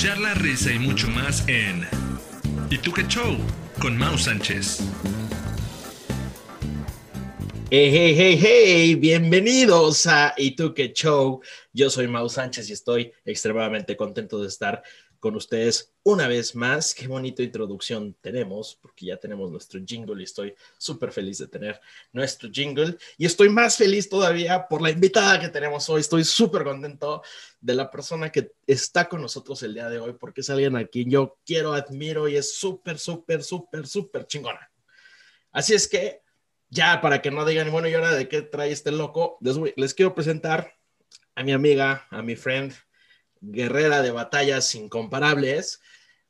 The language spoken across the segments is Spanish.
escuchar la risa y mucho más en ¿Y tú qué show? con Mau Sánchez. Hey, hey, hey, hey, bienvenidos a ¿Y tú qué show? Yo soy Mau Sánchez y estoy extremadamente contento de estar con ustedes una vez más. Qué bonita introducción tenemos, porque ya tenemos nuestro jingle y estoy súper feliz de tener nuestro jingle. Y estoy más feliz todavía por la invitada que tenemos hoy. Estoy súper contento de la persona que está con nosotros el día de hoy, porque es alguien a quien yo quiero, admiro y es súper, súper, súper, súper chingona. Así es que, ya para que no digan, bueno, ¿y ahora de qué trae este loco? Les, les quiero presentar a mi amiga, a mi friend, guerrera de batallas incomparables,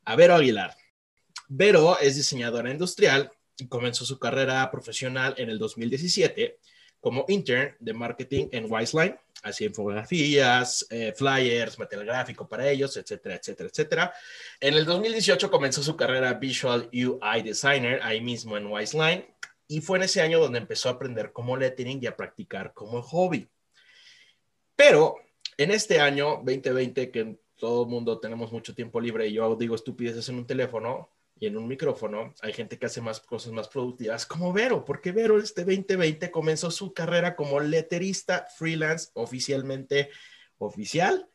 a Vero Aguilar. Vero es diseñadora industrial y comenzó su carrera profesional en el 2017 como intern de marketing en Wiseline, hacía infografías, eh, flyers, material gráfico para ellos, etcétera, etcétera, etcétera. En el 2018 comenzó su carrera Visual UI Designer ahí mismo en Wiseline y fue en ese año donde empezó a aprender como lettering y a practicar como hobby. Pero en este año 2020, que todo el mundo tenemos mucho tiempo libre y yo digo estupideces en un teléfono y en un micrófono, hay gente que hace más cosas más productivas, como Vero, porque Vero este 2020 comenzó su carrera como letterista freelance oficialmente oficial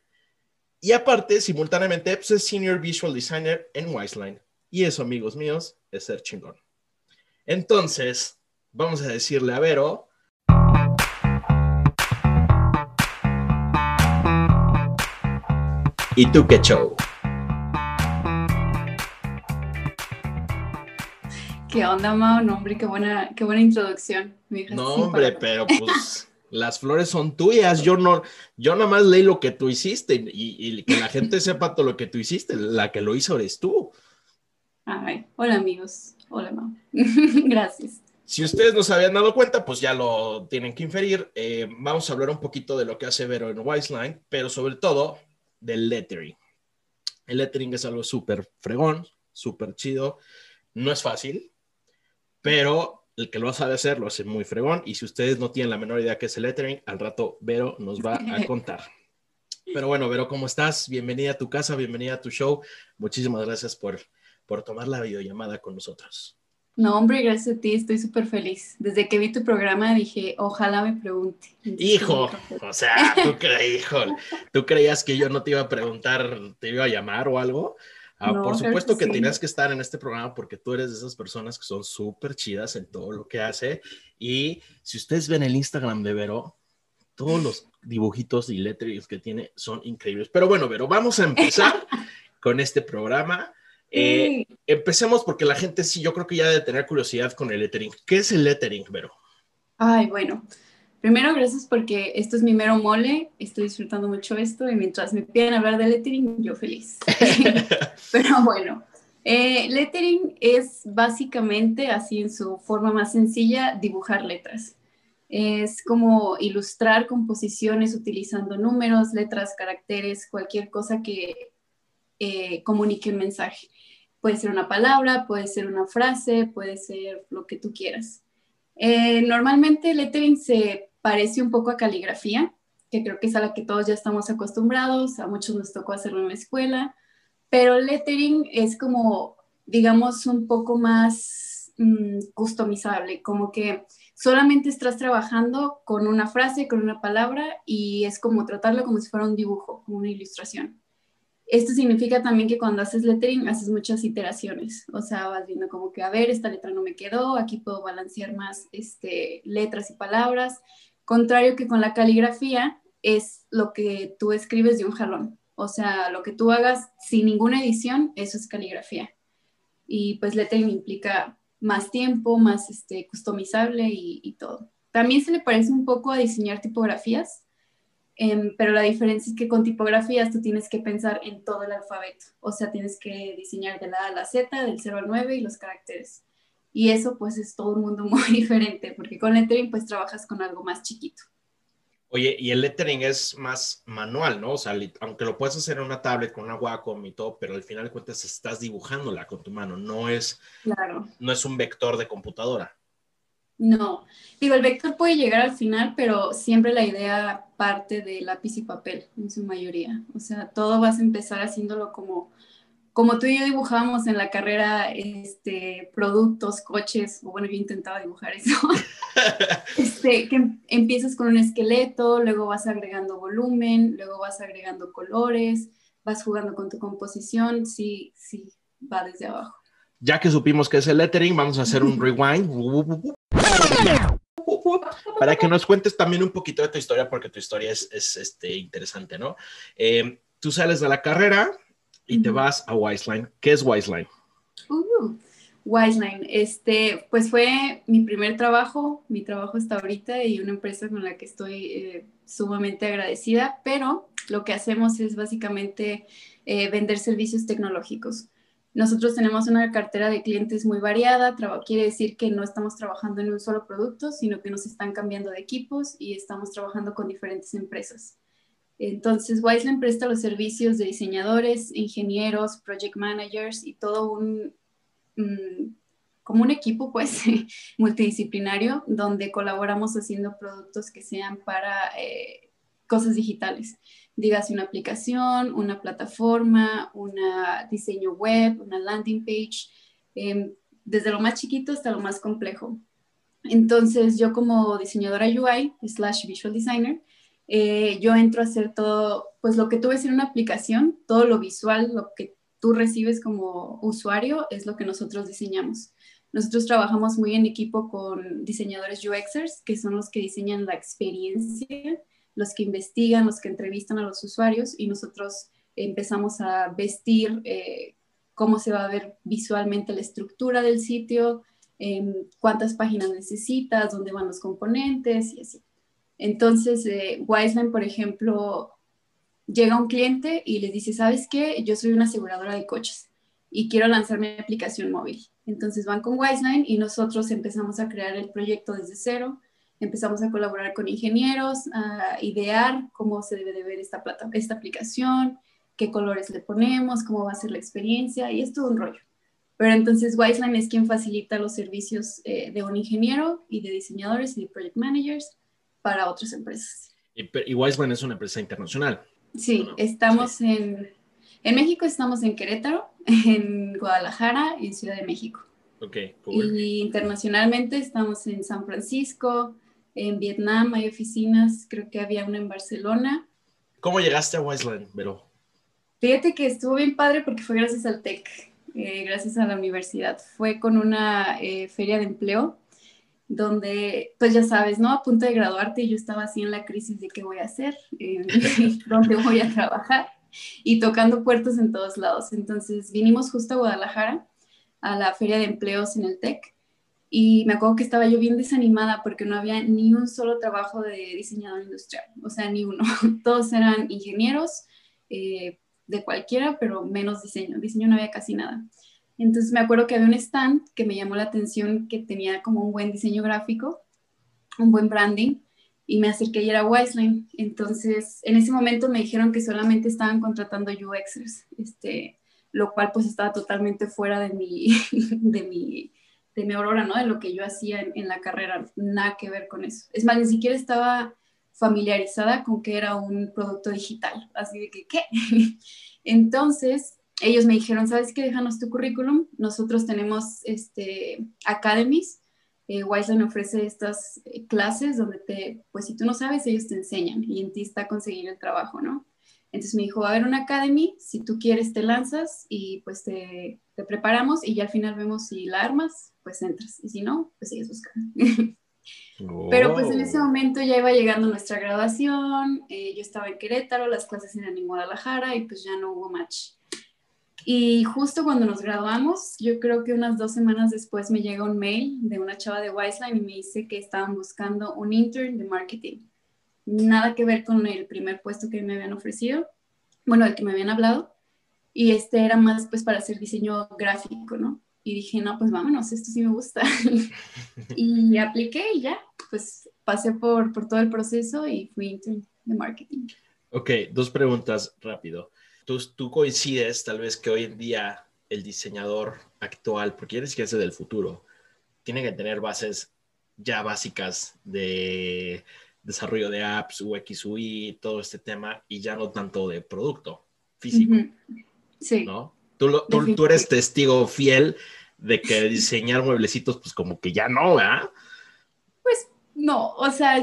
y aparte, simultáneamente, pues, es Senior Visual Designer en Wiseline. Y eso, amigos míos, es ser chingón. Entonces, vamos a decirle a Vero ¿Y tú qué show? ¿Qué onda, Mao? No, hombre, qué buena, qué buena introducción. No, hombre, pero pues las flores son tuyas. Yo no, yo nada más leí lo que tú hiciste y, que la gente sepa todo lo que tú hiciste. La que lo hizo eres tú. Ay, hola amigos. Hola, Mao. Gracias. Si ustedes no se habían dado cuenta, pues ya lo tienen que inferir. Eh, vamos a hablar un poquito de lo que hace Vero en Wiseline, pero sobre todo del lettering. El lettering es algo súper fregón, súper chido. No es fácil, pero el que lo sabe hacer lo hace muy fregón. Y si ustedes no tienen la menor idea qué es el lettering, al rato Vero nos va a contar. Pero bueno, Vero, ¿cómo estás? Bienvenida a tu casa, bienvenida a tu show. Muchísimas gracias por, por tomar la videollamada con nosotros. No, hombre, gracias a ti, estoy súper feliz. Desde que vi tu programa dije, ojalá me pregunte. Hijo, o sea, ¿tú, ¿tú creías que yo no te iba a preguntar, te iba a llamar o algo? Ah, por supuesto que, tenías que estar en este programa porque tú eres de esas personas que son súper chidas en todo lo que hace. Y si ustedes ven el Instagram de Vero, todos los dibujitos y letras que tiene son increíbles. Pero bueno, Vero, vamos a empezar con este programa. Eh, empecemos porque la gente sí, yo creo que ya debe tener curiosidad con el lettering. ¿Qué es el lettering, Vero? Ay, bueno. Primero, gracias porque esto es mi mero mole, estoy disfrutando mucho esto y mientras me piden hablar de lettering, yo feliz. Pero bueno, eh, lettering es básicamente, así en su forma más sencilla, dibujar letras. Es como ilustrar composiciones utilizando números, letras, caracteres, cualquier cosa que eh, comunique un mensaje. Puede ser una palabra, puede ser una frase, puede ser lo que tú quieras. Eh, normalmente el lettering se parece un poco a caligrafía, que creo que es a la que todos ya estamos acostumbrados, a muchos nos tocó hacerlo en la escuela, pero el lettering es como, digamos, un poco más mm, customizable, como que solamente estás trabajando con una frase, con una palabra y es como tratarlo como si fuera un dibujo, como una ilustración. Esto significa también que cuando haces lettering haces muchas iteraciones, o sea, vas viendo como que, a ver, esta letra no me quedó, aquí puedo balancear más este, letras y palabras, contrario que con la caligrafía es lo que tú escribes de un jalón, o sea, lo que tú hagas sin ninguna edición, eso es caligrafía. Y pues lettering implica más tiempo, más este, customizable y, y todo. También se le parece un poco a diseñar tipografías, Em, pero la diferencia es que con tipografías tú tienes que pensar en todo el alfabeto, o sea, tienes que diseñar de la A a la Z, del 0 al 9 y los caracteres. Y eso pues es todo un mundo muy diferente, porque con lettering pues trabajas con algo más chiquito. Oye, y el lettering es más manual, ¿no? O sea, aunque lo puedes hacer en una tablet con una Wacom y todo, pero al final de cuentas estás dibujándola con tu mano, no es, claro. no es un vector de computadora. No, digo, el vector puede llegar al final, pero siempre la idea parte de lápiz y papel en su mayoría. O sea, todo vas a empezar haciéndolo como, como tú y yo dibujábamos en la carrera, este, productos, coches, o bueno, yo intentaba dibujar eso. este, que empiezas con un esqueleto, luego vas agregando volumen, luego vas agregando colores, vas jugando con tu composición, sí, sí, va desde abajo. Ya que supimos que es el lettering, vamos a hacer un rewind para que nos cuentes también un poquito de tu historia, porque tu historia es, este, interesante, ¿no? Eh, tú sales de la carrera y te vas a Wiseline. ¿Qué es Wiseline? Uh, Wiseline, este, pues fue mi primer trabajo, mi trabajo hasta ahorita y una empresa con la que estoy eh, sumamente agradecida, pero lo que hacemos es básicamente eh, vender servicios tecnológicos. Nosotros tenemos una cartera de clientes muy variada, quiere decir que no estamos trabajando en un solo producto, sino que nos están cambiando de equipos y estamos trabajando con diferentes empresas. Entonces, Wiseland presta los servicios de diseñadores, ingenieros, project managers y todo un, mm, como un equipo, pues, multidisciplinario, donde colaboramos haciendo productos que sean para eh, cosas digitales dígase una aplicación, una plataforma, un diseño web, una landing page, em, desde lo más chiquito hasta lo más complejo. Entonces, yo como diseñadora UI slash visual designer, eh, yo entro a hacer todo, pues lo que tú ves en una aplicación, todo lo visual, lo que tú recibes como usuario, es lo que nosotros diseñamos. Nosotros trabajamos muy en equipo con diseñadores UXers, que son los que diseñan la experiencia los que investigan, los que entrevistan a los usuarios y nosotros empezamos a vestir eh, cómo se va a ver visualmente la estructura del sitio, em, cuántas páginas necesitas, dónde van los componentes y así. Entonces, eh, Wiseline, por ejemplo, llega un cliente y les dice, ¿sabes qué? Yo soy una aseguradora de coches y quiero lanzar mi aplicación móvil. Entonces van con Wiseline y nosotros empezamos a crear el proyecto desde cero, empezamos a colaborar con ingenieros, a idear cómo se debe de ver esta, plata, esta aplicación, qué colores le ponemos, cómo va a ser la experiencia, y es todo un rollo. Pero entonces Wiseline es quien facilita los servicios eh, de un ingeniero y de diseñadores y de project managers para otras empresas. Y, y Wiseline es una empresa internacional. Sí, estamos En, en México, estamos en Querétaro, en Guadalajara y en Ciudad de México. Ok, cool. Y internacionalmente estamos en San Francisco, en Vietnam hay oficinas, creo que había una en Barcelona. ¿Cómo llegaste a Wiseland, Vero? Fíjate que estuvo bien padre porque fue gracias al TEC, eh, gracias a la universidad. Fue con una eh, feria de empleo donde, pues ya sabes, ¿no? A punto de graduarte yo estaba así en la crisis de qué voy a hacer, dónde voy a trabajar y tocando puertos en todos lados. Entonces vinimos justo a Guadalajara a la feria de empleos en el TEC y me acuerdo que estaba yo bien desanimada porque no había ni un solo trabajo de diseñador industrial, o sea, ni uno. Todos eran ingenieros eh, de cualquiera, pero menos diseño. Diseño no había casi nada. Entonces me acuerdo que había un stand que me llamó la atención que tenía como un buen diseño gráfico, un buen branding, y me acerqué y era Wiseline. Entonces, en ese momento me dijeron que solamente estaban contratando UXers, este, lo cual pues estaba totalmente fuera de mi, de mi de mi aurora, ¿no? De lo que yo hacía en, la carrera, nada que ver con eso. Es más, ni siquiera estaba familiarizada con que era un producto digital, así de que, ¿qué? Entonces, ellos me dijeron, ¿sabes qué? Déjanos tu currículum. Nosotros tenemos este, academies. Eh, ofrece estas eh, clases donde te, pues si tú no sabes, ellos te enseñan y en ti está conseguir el trabajo, ¿no? Entonces me dijo, va a haber una academy, si tú quieres te lanzas y pues te, te preparamos y ya al final vemos si la armas, pues entras. Y si no, pues sigues buscando. Pero pues en ese oh. momento ya iba llegando nuestra graduación, eh, yo estaba en Querétaro, las clases eran en Guadalajara y pues ya no hubo match. Y justo cuando nos graduamos, yo creo que unas dos semanas después me llega un mail de una chava de Wiseline y me dice que estaban buscando un intern de marketing. Nada que ver con el primer puesto que me habían ofrecido, bueno, el que me habían hablado. Y este era más pues para hacer diseño gráfico, ¿no? Y dije, no, pues vámonos, esto sí me gusta. y apliqué y ya, pues pasé por, por todo el proceso y fui intern de marketing. Ok, dos preguntas rápido. ¿Tú, tú coincides tal vez que hoy en día el diseñador actual, porque eres que es del futuro, tiene que tener bases ya básicas de desarrollo de apps, UX, UI, todo este tema, y ya no tanto de producto físico. Sí. ¿No? Tú, tú, tú, eres testigo fiel de que diseñar mueblecitos, pues como que ya no, ¿verdad? Pues no, o sea,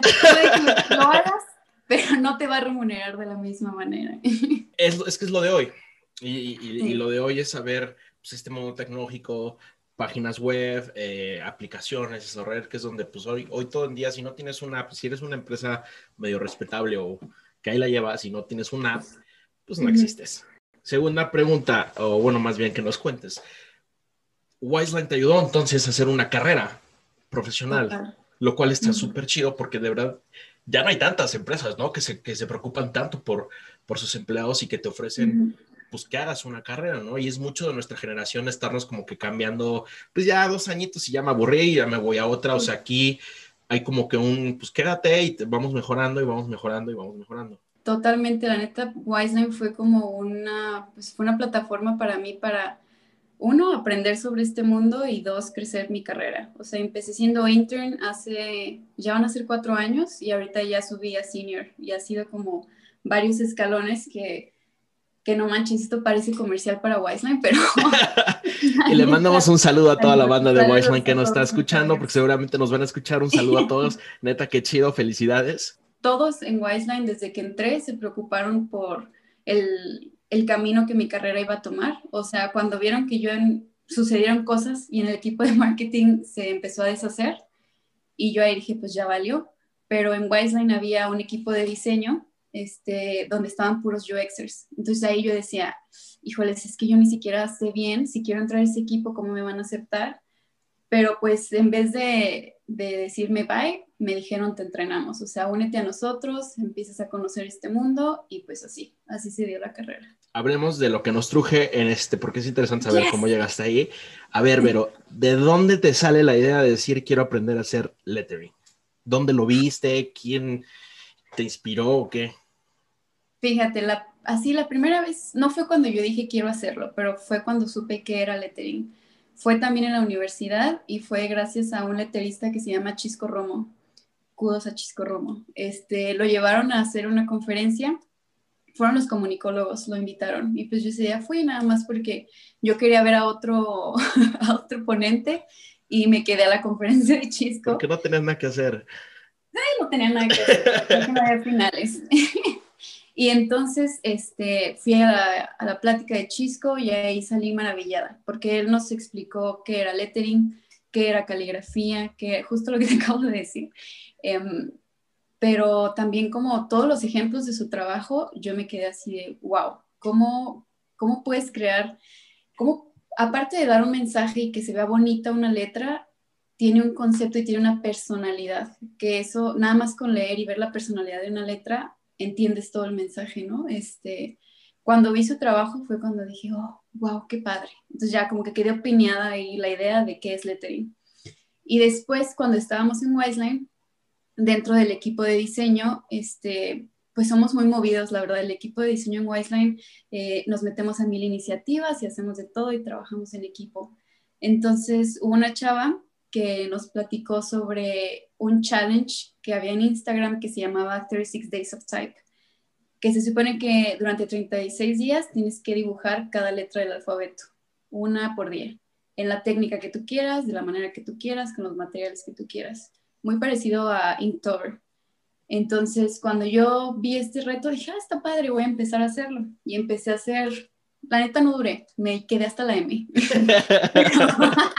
lo hagas, pero no te va a remunerar de la misma manera. Es, es que es lo de hoy. Y, y, lo de hoy es saber pues, este modo tecnológico, páginas web, eh, aplicaciones, desarrollar, que es donde pues hoy, hoy todo el día, si no tienes una app, si eres una empresa medio respetable o que ahí la llevas, si no tienes una app, pues no existes. Segunda pregunta, o bueno, más bien que nos cuentes. Wiseline te ayudó entonces a hacer una carrera profesional, lo cual está súper chido porque de verdad ya no hay tantas empresas, ¿no? Que se, que se preocupan tanto por, por sus empleados y que te ofrecen pues que hagas una carrera, ¿no? Y es mucho de nuestra generación estarnos como que cambiando, pues ya dos añitos y ya me aburrí y ya me voy a otra, o sea, aquí hay como que un, pues quédate y vamos mejorando y vamos mejorando y vamos mejorando. Totalmente, la neta, Wiseline fue como una, pues fue una plataforma para mí para, uno, aprender sobre este mundo y dos, crecer mi carrera. O sea, empecé siendo intern hace, ya van a ser cuatro años y ahorita ya subí a senior y ha sido como varios escalones que que no manches, esto parece comercial para Wiseline, pero... y le mandamos un saludo a toda la banda de Wiseline que nos está escuchando, porque seguramente nos van a escuchar. Un saludo a todos. Neta, qué chido, felicidades. Todos en Wiseline, desde que entré, se preocuparon por el, camino que mi carrera iba a tomar. O sea, cuando vieron que yo en, sucedieron cosas y en el equipo de marketing se empezó a deshacer, y yo ahí dije, pues ya valió. Pero en Wiseline había un equipo de diseño este, donde estaban puros UXers. Entonces ahí yo decía, híjoles, es que yo ni siquiera sé bien si quiero entrar a ese equipo, cómo me van a aceptar. Pero pues en vez de, de decirme bye, me dijeron te entrenamos, o sea, únete a nosotros, empiezas a conocer este mundo y pues así, así se dio la carrera. Hablemos de lo que nos truje en este, porque es interesante saber cómo llegaste ahí. A ver, pero ¿de dónde te sale la idea de decir quiero aprender a hacer lettering? ¿Dónde lo viste? ¿Quién te inspiró o qué? Fíjate, la, así la primera vez, no fue cuando yo dije quiero hacerlo, pero fue cuando supe que era lettering. Fue también en la universidad y fue gracias a un letterista que se llama Chisco Romo. Kudos a Chisco Romo. Este, lo llevaron a hacer una conferencia. Fueron los comunicólogos, lo invitaron. Y pues yo ese día fui nada más porque yo quería ver a otro, a otro ponente y me quedé a la conferencia de Chisco. Porque no tenías nada que hacer. Ay, no tenía nada que hacer, no había finales. Y entonces este, fui a la, plática de Chisco y ahí salí maravillada, porque él nos explicó qué era lettering, qué era caligrafía, que justo lo que te acabo de decir. Em, pero también como todos los ejemplos de su trabajo, yo me quedé así de, wow, ¿cómo, cómo puedes crear, cómo, aparte de dar un mensaje y que se vea bonita una letra, tiene un concepto y tiene una personalidad, que eso, nada más con leer y ver la personalidad de una letra, entiendes todo el mensaje, ¿no? Este, cuando vi su trabajo fue cuando dije, oh, wow, qué padre. Entonces ya como que quedé opinada ahí la idea de qué es lettering. Y después, cuando estábamos en Wiseline, dentro del equipo de diseño, este, pues somos muy movidos, la verdad, el equipo de diseño en Wiseline, eh, nos metemos a mil iniciativas y hacemos de todo y trabajamos en equipo. Entonces, hubo una chava que nos platicó sobre un challenge que había en Instagram que se llamaba 36 Days of Type, que se supone que durante 36 días tienes que dibujar cada letra del alfabeto, una por día, en la técnica que tú quieras, de la manera que tú quieras, con los materiales que tú quieras. Muy parecido a Inktober. Entonces, cuando yo vi este reto, dije, ah, está padre, voy a empezar a hacerlo. Y empecé a hacer, la neta no duré, me quedé hasta la M.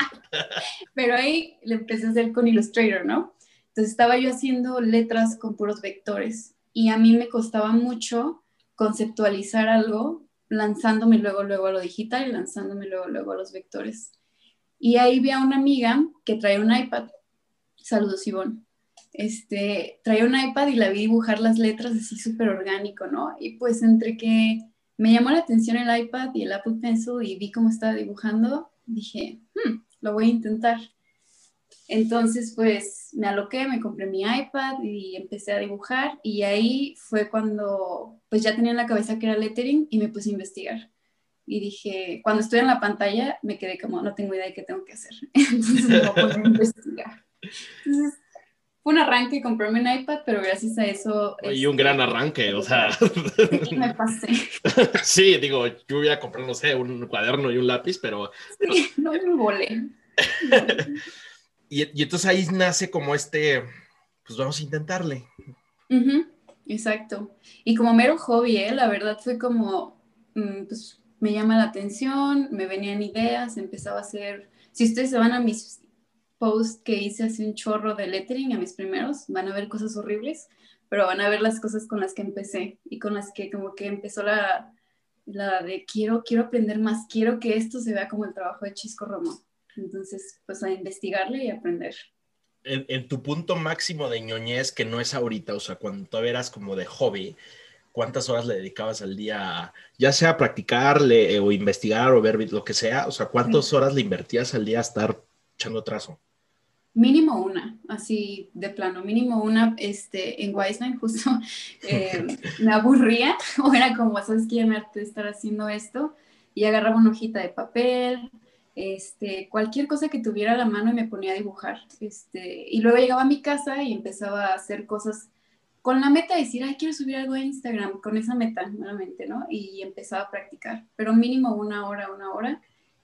Pero ahí le empecé a hacer con Illustrator, ¿no? Entonces estaba yo haciendo letras con puros vectores y a mí me costaba mucho conceptualizar algo lanzándome luego, luego a lo digital y lanzándome luego, luego a los vectores. Y ahí vi a una amiga que traía un iPad. Saludos, Ivonne. Este, traía un iPad y la vi dibujar las letras así súper orgánico, ¿no? Y pues entre que me llamó la atención el iPad y el Apple Pencil y vi cómo estaba dibujando, dije, hmm, lo voy a intentar. Entonces, pues me aloqué, me compré mi iPad y empecé a dibujar y ahí fue cuando pues ya tenía en la cabeza que era lettering y me puse a investigar. Y dije, cuando estoy en la pantalla me quedé como, no tengo idea de qué tengo que hacer. Entonces me voy a investigar. Entonces, fue un arranque comprarme un iPad, pero gracias a eso... Y un gran arranque, o sea... me pasé. sí, digo, yo voy a comprar, no sé, un cuaderno y un lápiz, pero... Sí, no me volé. y, y, entonces ahí nace como este, pues vamos a intentarle. exacto. Y como mero hobby, ¿eh? la verdad fue como, mm, pues me llama la atención, me venían ideas, empezaba a hacer... Si ustedes se van a mis post que hice hace un chorro de lettering a mis primeros, van a ver cosas horribles, pero van a ver las cosas con las que empecé y con las que como que empezó la, la de quiero, quiero aprender más, quiero que esto se vea como el trabajo de Chisco Romo. Entonces, pues a investigarle y aprender. En, tu punto máximo de ñoñez, que no es ahorita, o sea, cuando tú eras como de hobby, ¿cuántas horas le dedicabas al día, ya sea a practicarle o investigar o ver lo que sea? O sea, ¿cuántas horas le invertías al día a estar echando trazo? Mínimo una, así de plano, mínimo una, este, en Wiseline justo eh, me aburría o era como, ¿sabes qué? Me estar haciendo esto y agarraba una hojita de papel, este, cualquier cosa que tuviera a la mano y me ponía a dibujar, este, y luego llegaba a mi casa y empezaba a hacer cosas con la meta de decir, ay, quiero subir algo a Instagram, con esa meta, nuevamente, ¿no? Y empezaba a practicar, pero mínimo una hora, una hora,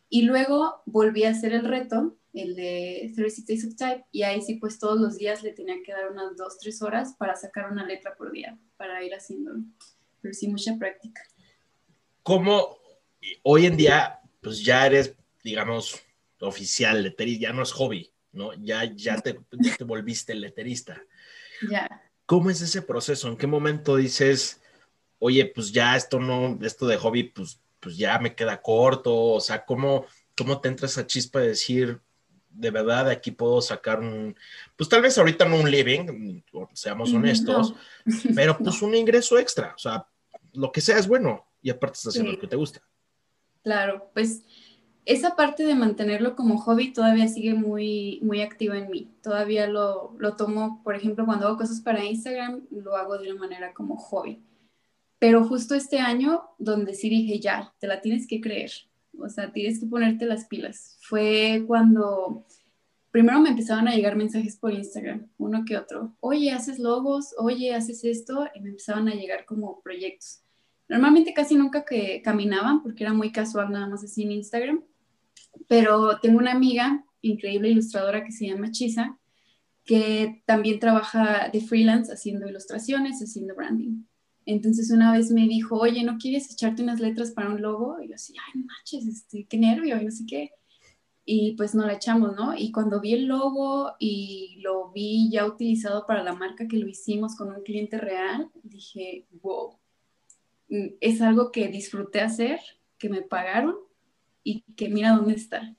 y luego volví a hacer el reto el de 36 Days of Type, y ahí sí, pues todos los días le tenía que dar unas dos, tres horas para sacar una letra por día, para ir haciéndolo. Pero sí, mucha práctica. ¿Cómo hoy en día, pues ya eres, digamos, oficial leterista, ya no es hobby, ¿no? Ya, ya, te, ya te volviste leterista. Ya. ¿Cómo es ese proceso? ¿En qué momento dices, oye, pues ya esto no, esto de hobby, pues, pues ya me queda corto? O sea, ¿cómo, cómo te entra esa chispa de decir, de verdad aquí puedo sacar un, pues tal vez ahorita no un living, seamos honestos, pero pues un ingreso extra, o sea, lo que sea es bueno y aparte estás haciendo lo que te gusta. Claro, pues esa parte de mantenerlo como hobby todavía sigue muy, muy activa en mí. Todavía lo, lo tomo, por ejemplo, cuando hago cosas para Instagram, lo hago de una manera como hobby. Pero justo este año, donde sí dije, ya, te la tienes que creer o sea, tienes que ponerte las pilas. Fue cuando primero me empezaban a llegar mensajes por Instagram, uno que otro. Oye, haces logos, oye, haces esto, y me empezaban a llegar como proyectos. Normalmente casi nunca que caminaban porque era muy casual nada más así en Instagram, pero tengo una amiga, increíble ilustradora que se llama Chisa, que también trabaja de freelance haciendo ilustraciones, haciendo branding. Entonces una vez me dijo, oye, ¿no quieres echarte unas letras para un logo? Y yo así, ay, manches, este, qué nervio, y no sé qué. Y pues nos la echamos, ¿no? Y cuando vi el logo y lo vi ya utilizado para la marca que lo hicimos con un cliente real, dije, wow, mm, es algo que disfruté hacer, que me pagaron y que mira dónde está.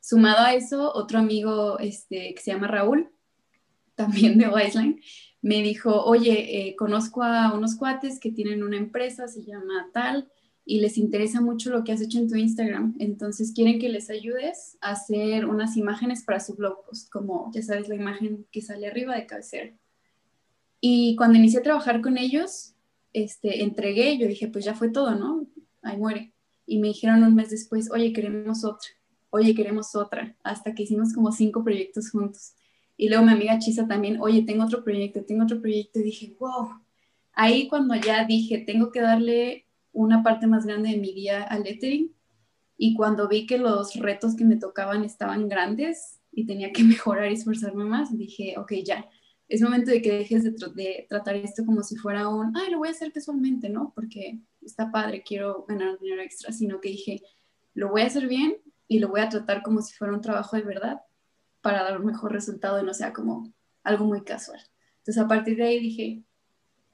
Sumado a eso, otro amigo este, que se llama Raúl, también de Wiseline, me dijo, oye, eh, conozco a unos cuates que tienen una empresa, se llama tal, y les interesa mucho lo que has hecho en tu Instagram. Entonces quieren que les ayudes a hacer unas imágenes para su blog post, como ya sabes la imagen que sale arriba de cabecera. Y cuando inicié a trabajar con ellos, este, entregué, yo dije, pues ya fue todo, ¿no? Ahí muere. Y me dijeron un mes después, oye, queremos otra, oye, queremos otra, hasta que hicimos como cinco proyectos juntos. Y luego mi amiga Chisa también, oye, tengo otro proyecto, tengo otro proyecto. Y dije, wow. Ahí cuando ya dije, tengo que darle una parte más grande de mi día al lettering. Y cuando vi que los retos que me tocaban estaban grandes y tenía que mejorar y esforzarme más, dije, ok, ya. Es momento de que dejes de, de tratar esto como si fuera un, ay, lo voy a hacer casualmente, ¿no? Porque está padre, quiero ganar dinero extra, sino que dije, lo voy a hacer bien y lo voy a tratar como si fuera un trabajo de verdad para dar un mejor resultado y no sea como algo muy casual. Entonces a partir de ahí dije,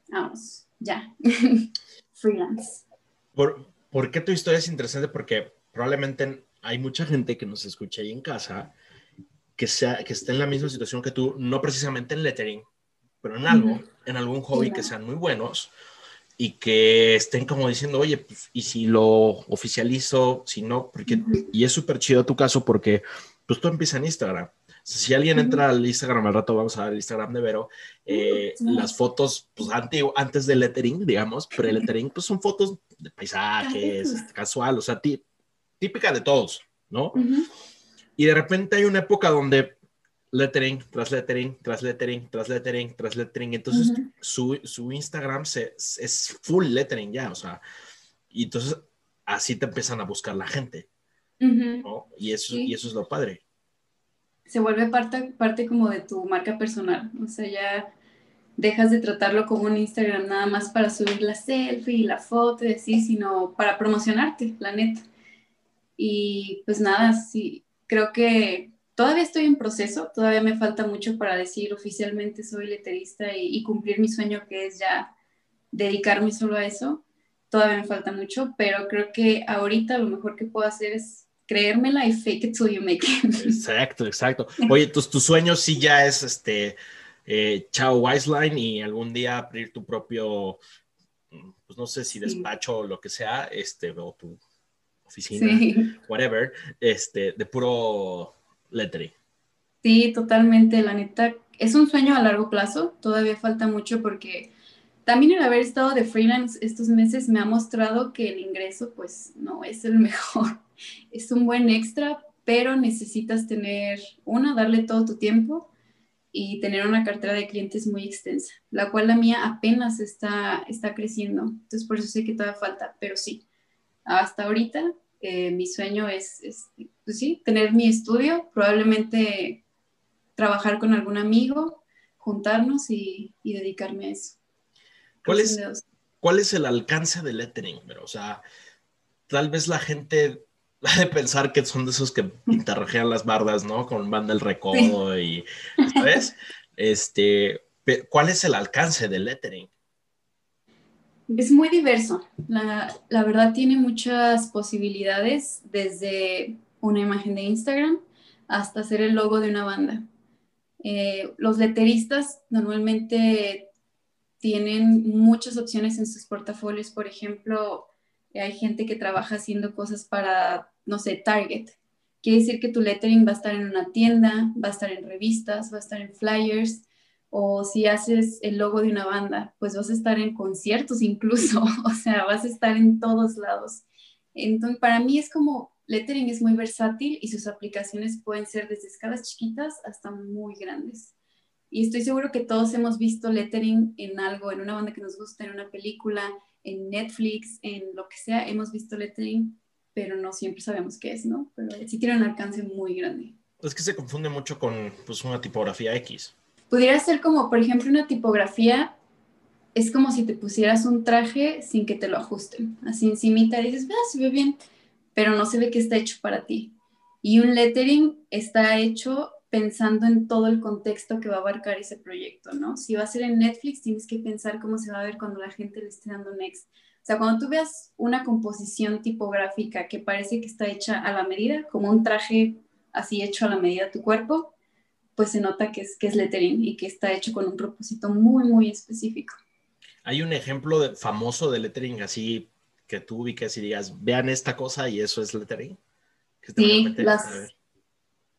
vamos, ya, freelance. ¿Por, ¿Por, qué tu historia es interesante? Porque probablemente hay mucha gente que nos escucha ahí en casa que, sea, que esté en la misma situación que tú, no precisamente en lettering, pero en algo, en algún hobby que sean muy buenos y que estén como diciendo, oye, pues, ¿y si lo oficializo? Si no, porque, y es súper chido tu caso porque pues tú empiezas en Instagram si alguien entra al Instagram al rato, vamos a ver el Instagram de Vero, eh, las fotos, pues antes del lettering, digamos, pre-lettering, pues son fotos de paisajes, casual, o sea, típica de todos, ¿no? Y de repente hay una época donde lettering, tras lettering, tras lettering, tras lettering, tras lettering. Entonces, su, su, Instagram se, es full lettering ya, o sea, y entonces así te empiezan a buscar la gente. y, eso, y eso es lo padre. Se vuelve parte, parte como de tu marca personal, o sea, ya dejas de tratarlo como un Instagram nada más para subir la selfie y la foto y así, sino para promocionarte, la neta. Y pues nada, sí, creo que todavía estoy en proceso, todavía me falta mucho para decir oficialmente soy leterista y, cumplir mi sueño que es ya dedicarme solo a eso. Todavía me falta mucho, pero creo que ahorita lo mejor que puedo hacer es creérmela y fake it till you make it. Exacto, exacto. Oye, tus, tu sueño sí ya es este eh, Chao Wiseline y algún día abrir tu propio, pues no sé si despacho o lo que sea, este, o tu oficina, whatever, este, de puro lettering. Sí, totalmente, la neta, es un sueño a largo plazo, todavía falta mucho porque también el haber estado de freelance estos meses me ha mostrado que el ingreso pues no es el mejor, es un buen extra, pero necesitas tener, una, darle todo tu tiempo y tener una cartera de clientes muy extensa, la cual la mía apenas está, está creciendo. Entonces, por eso sé que todavía falta, pero sí, hasta ahorita eh, mi sueño es, pues sí, tener mi estudio, probablemente trabajar con algún amigo, juntarnos y, dedicarme a eso. ¿Cuál es, ¿Cuál es el alcance del lettering? Pero, o sea, tal vez la gente de pensar que son de esos que interrogean las bardas, ¿no? Con banda el recodo y, ¿sabes? Este, ¿cuál es el alcance del lettering? Es muy diverso. La, la, verdad tiene muchas posibilidades, desde una imagen de Instagram hasta hacer el logo de una banda. Eh, los letteristas normalmente tienen muchas opciones en sus portafolios. Por ejemplo, hay gente que trabaja haciendo cosas para, no sé, Target. Quiere decir que tu lettering va a estar en una tienda, va a estar en revistas, va a estar en flyers, o si haces el logo de una banda, pues vas a estar en conciertos incluso, o sea, vas a estar en todos lados. Entonces, para mí es como, lettering es muy versátil y sus aplicaciones pueden ser desde escalas chiquitas hasta muy grandes. Y estoy seguro que todos hemos visto lettering en algo, en una banda que nos gusta, en una película, en Netflix, en lo que sea, hemos visto lettering, pero no siempre sabemos qué es, ¿no? Pero sí tiene un alcance muy grande. Es que se confunde mucho con pues, una tipografía X. Pudiera ser como, por ejemplo, una tipografía, es como si te pusieras un traje sin que te lo ajusten. Así encimita dices, ah, se ve bien, pero no se ve que está hecho para ti. Y un lettering está hecho pensando en todo el contexto que va a abarcar ese proyecto, ¿no? Si va a ser en Netflix, tienes que pensar cómo se va a ver cuando la gente le esté dando next. O sea, cuando tú veas una composición tipográfica que parece que está hecha a la medida, como un traje así hecho a la medida de tu cuerpo, pues se nota que es, que es lettering y que está hecho con un propósito muy, muy específico. Hay un ejemplo de, famoso de lettering así que tú ubicas y digas, vean esta cosa y eso es lettering. Sí, las,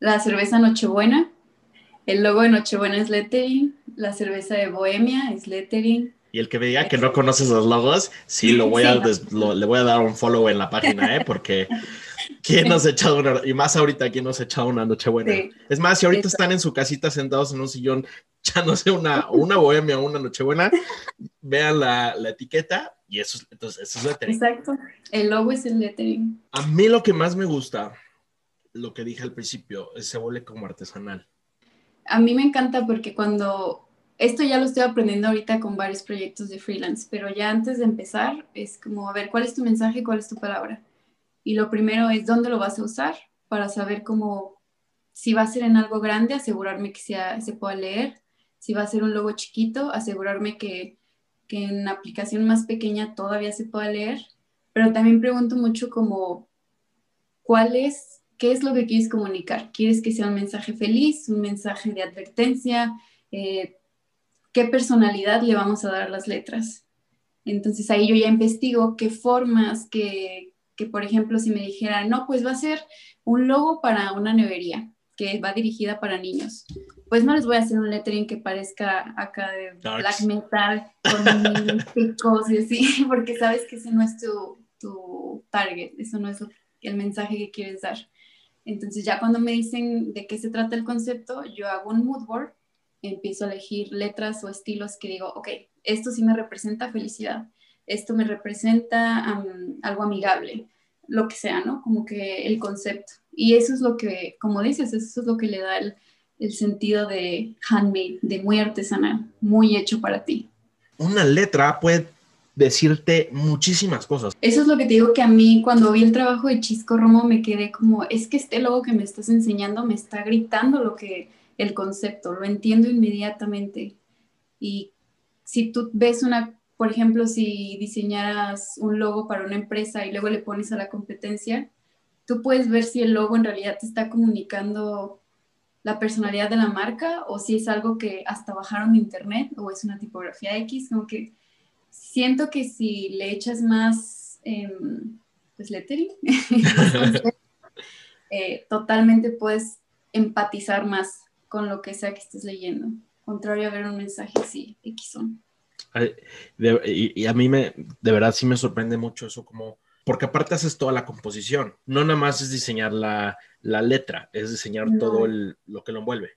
la cerveza Nochebuena, el logo de Nochebuena es lettering, la cerveza de Bohemia es lettering. Y el que me diga que no conoces los logos, sí, lo voy a le voy a dar un follow en la página, ¿eh? Porque ¿quién nos ha echado una, y más ahorita, ¿quién nos ha echado una Nochebuena? Es más, si ahorita están en su casita sentados en un sillón, ya no sé, una, una Bohemia o una Nochebuena, vean la, la etiqueta y eso, entonces, eso es lettering. Exacto, el logo es el lettering. A mí lo que más me gusta lo que dije al principio, se vuelve como artesanal. A mí me encanta porque cuando, esto ya lo estoy aprendiendo ahorita con varios proyectos de freelance, pero ya antes de empezar es como, a ver, ¿cuál es tu mensaje? ¿Cuál es tu palabra? Y lo primero es dónde lo vas a usar para saber cómo, si va a ser en algo grande, asegurarme que sea, se pueda leer. Si va a ser un logo chiquito, asegurarme que, que en aplicación más pequeña todavía se pueda leer. Pero también pregunto mucho como, ¿cuál es ¿Qué es lo que quieres comunicar? ¿Quieres que sea un mensaje feliz, un mensaje de advertencia? Eh, ¿Qué personalidad le vamos a dar a las letras? Entonces ahí yo ya investigo qué formas, que, que por ejemplo si me dijera, no, pues va a ser un logo para una nevería que va dirigida para niños. Pues no les voy a hacer un lettering que parezca acá de black metal con picos y así, porque sabes que ese no es tu, tu target, eso no es el mensaje que quieres dar. Entonces ya cuando me dicen de qué se trata el concepto, yo hago un mood board, empiezo a elegir letras o estilos que digo, ok, esto sí me representa felicidad, esto me representa algo amigable, lo que sea, ¿no? Como que el concepto. Y eso es lo que, como dices, eso es lo que le da el, el sentido de handmade, de muy artesanal, muy hecho para ti. Una letra puede decirte muchísimas cosas. Eso es lo que te digo que a mí cuando vi el trabajo de Chisco Romo me quedé como, es que este logo que me estás enseñando me está gritando lo que el concepto, lo entiendo inmediatamente. Y si tú ves una, por ejemplo, si diseñaras un logo para una empresa y luego le pones a la competencia, tú puedes ver si el logo en realidad te está comunicando la personalidad de la marca o si es algo que hasta bajaron de internet o es una tipografía X, como que siento que si le echas más, em, pues, lettering, eh, totalmente puedes empatizar más con lo que sea que estés leyendo, contrario a ver un mensaje así, X y, a mí me, de verdad sí me sorprende mucho eso como, porque aparte haces toda la composición, no nada más es diseñar la, letra, es diseñar todo lo que lo envuelve.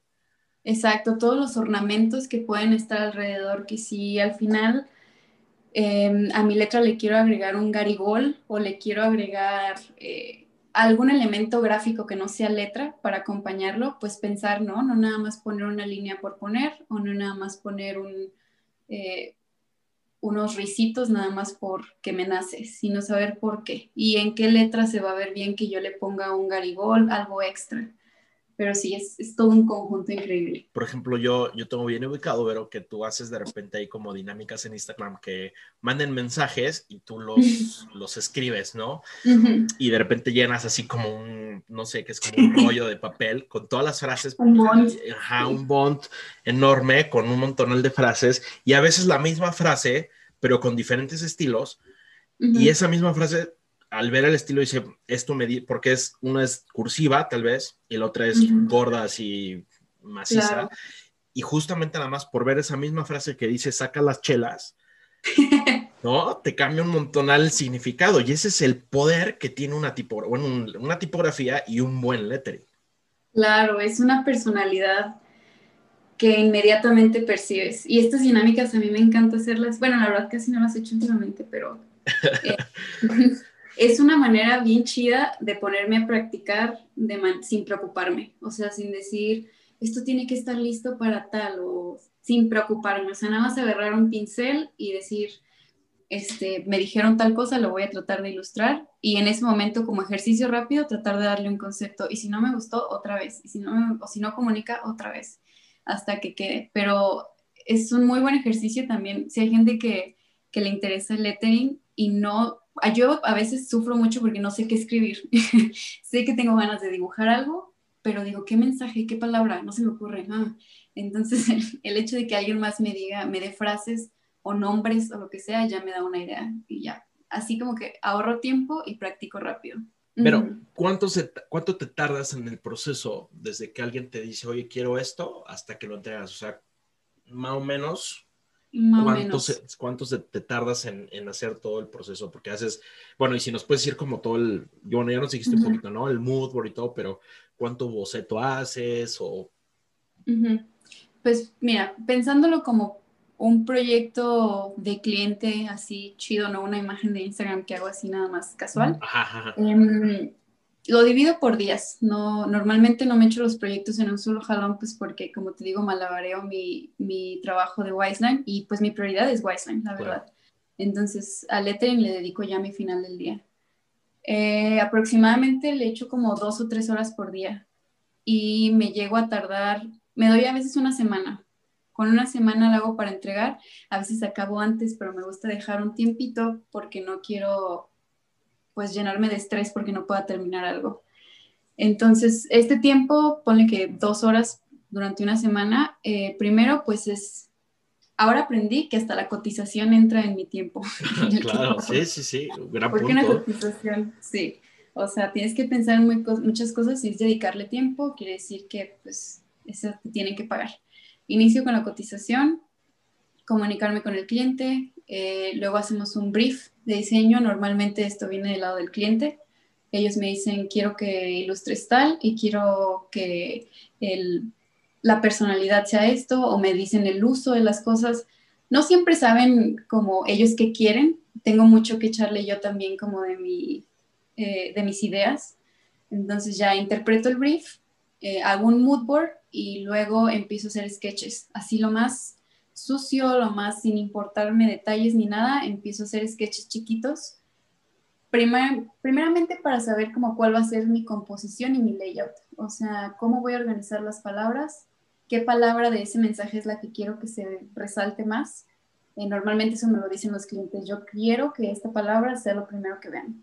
Exacto, todos los ornamentos que pueden estar alrededor, que si al final Em, a mi letra le quiero agregar un garigol o le quiero agregar eh, algún elemento gráfico que no sea letra para acompañarlo, pues pensar, ¿no? No nada más poner una línea por poner o no nada más poner eh, unos risitos nada más por que me nace, sino saber por qué y en qué letra se va a ver bien que yo le ponga un garigol, algo extra pero sí, es, es, todo un conjunto increíble. Por ejemplo, yo, yo tengo bien ubicado, pero que tú haces de repente ahí como dinámicas en Instagram que manden mensajes y tú los, los escribes, ¿no? Y de repente llenas así como un, no sé, que es como un rollo de papel con todas las frases. un bond. Ajá, un bond enorme con un montonal de frases y a veces la misma frase, pero con diferentes estilos. Y esa misma frase al ver el estilo dice, esto me di, porque es, una es cursiva tal vez, y la otra es gorda así maciza. Y justamente nada más por ver esa misma frase que dice, saca las chelas, ¿no? Te cambia un montonal el significado. Y ese es el poder que tiene una, tipo, bueno, una tipografía y un buen lettering. Claro, es una personalidad que inmediatamente percibes. Y estas dinámicas a mí me encanta hacerlas. Bueno, la verdad casi no las he hecho últimamente, pero eh, es una manera bien chida de ponerme a practicar sin preocuparme, o sea, sin decir, esto tiene que estar listo para tal, o sin preocuparme, o sea, nada más agarrar un pincel y decir, este, me dijeron tal cosa, lo voy a tratar de ilustrar, y en ese momento, como ejercicio rápido, tratar de darle un concepto, y si no me gustó, otra vez, si no, o si no comunica, otra vez, hasta que quede, pero es un muy buen ejercicio también, si hay gente que, que le interesa el lettering y no yo a veces sufro mucho porque no sé qué escribir. sé que tengo ganas de dibujar algo, pero digo, ¿qué mensaje, qué palabra? No se me ocurre. Ah. Entonces, el, hecho de que alguien más me diga, me dé frases o nombres o lo que sea, ya me da una idea y ya. Así como que ahorro tiempo y practico rápido. Pero, ¿cuánto, ¿cuánto te tardas en el proceso desde que alguien te dice, oye, quiero esto, hasta que lo entregas? O sea, más o menos, ¿Cuántos, te tardas en, hacer todo el proceso? Porque haces, bueno, y si nos puedes decir como todo el, bueno, ya nos dijiste un poquito, ¿no? El mood board y todo, pero ¿cuánto boceto haces? O... Pues mira, pensándolo como un proyecto de cliente así chido, no una imagen de Instagram que hago así nada más casual. Ajá, em, lo divido por días. No, normalmente no me echo los proyectos en un solo jalón, pues porque, como te digo, malabareo mi, mi trabajo de Wiseline y pues mi prioridad es Wiseline, la verdad. Entonces, a lettering le dedico ya mi final del día. Eh, aproximadamente le echo como dos o tres horas por día y me llego a tardar, me doy a veces una semana. Con una semana la hago para entregar, a veces acabo antes, pero me gusta dejar un tiempito porque no quiero pues llenarme de estrés porque no pueda terminar algo. Entonces, este tiempo, ponle que dos horas durante una semana, eh, primero pues es, ahora aprendí que hasta la cotización entra en mi tiempo. claro, sí, sí, sí, gran ¿Por qué una cotización? Sí, o sea, tienes que pensar en muchas cosas y es dedicarle tiempo, quiere decir que pues eso te tienen que pagar. Inicio con la cotización, comunicarme con el cliente, eh, luego hacemos un brief de diseño, normalmente esto viene del lado del cliente. ellos me dicen, quiero que ilustres tal y quiero que la personalidad sea esto, o me dicen el uso de las cosas. No siempre saben como ellos qué quieren. Tengo mucho que echarle yo también como de, mi, eh, de mis ideas. Entonces ya interpreto el brief, eh, hago un mood board y luego empiezo a hacer sketches. Así lo más sucio, lo más sin importarme detalles ni nada, empiezo a hacer sketches chiquitos primeramente para saber como cuál va a ser mi composición y mi layout, o sea, cómo voy a organizar las palabras, qué palabra de ese mensaje es la que quiero que se resalte más. Eh, normalmente eso me lo dicen los clientes, yo quiero que esta palabra sea lo primero que vean.